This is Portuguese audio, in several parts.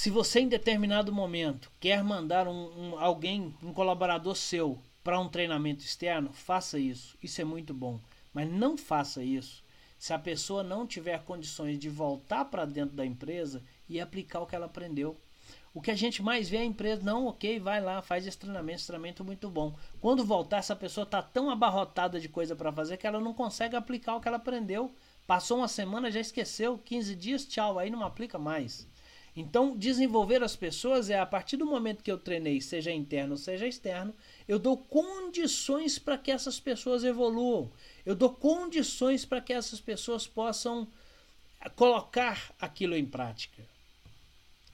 Se você em determinado momento quer mandar um, um alguém, um colaborador seu, para um treinamento externo, faça isso. Isso é muito bom. Mas não faça isso se a pessoa não tiver condições de voltar para dentro da empresa e aplicar o que ela aprendeu. O que a gente mais vê é a empresa, não, ok, vai lá, faz esse treinamento, esse treinamento é muito bom. Quando voltar, essa pessoa está tão abarrotada de coisa para fazer que ela não consegue aplicar o que ela aprendeu. Passou uma semana, já esqueceu, 15 dias, tchau, aí não aplica mais. Então, desenvolver as pessoas é a partir do momento que eu treinei, seja interno seja externo, eu dou condições para que essas pessoas evoluam. Eu dou condições para que essas pessoas possam colocar aquilo em prática.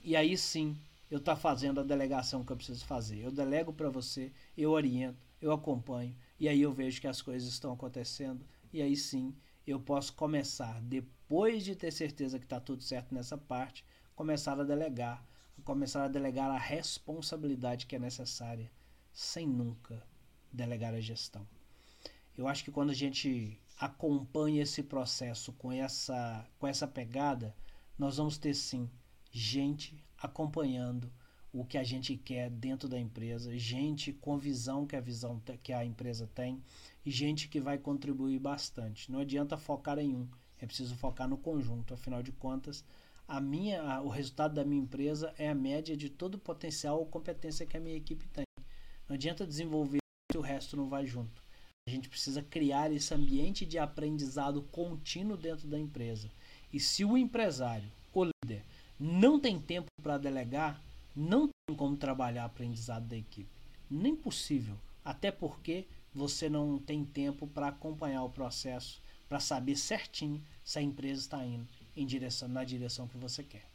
E aí sim, eu estou tá fazendo a delegação que eu preciso fazer. Eu delego para você, eu oriento, eu acompanho, e aí eu vejo que as coisas estão acontecendo, e aí sim eu posso começar, depois de ter certeza que está tudo certo nessa parte, começar a delegar, começar a delegar a responsabilidade que é necessária, sem nunca delegar a gestão. Eu acho que quando a gente acompanha esse processo com essa, com essa pegada, nós vamos ter sim gente acompanhando o que a gente quer dentro da empresa, gente com visão que a visão que a empresa tem e gente que vai contribuir bastante. Não adianta focar em um, é preciso focar no conjunto. Afinal de contas, a minha, a, o resultado da minha empresa é a média de todo o potencial ou competência que a minha equipe tem. Não adianta desenvolver se o resto não vai junto. A gente precisa criar esse ambiente de aprendizado contínuo dentro da empresa. E se o empresário, o líder, não tem tempo para delegar, não tem como trabalhar aprendizado da equipe. Nem possível. Até porque você não tem tempo para acompanhar o processo, para saber certinho se a empresa está indo em direção, na direção que você quer.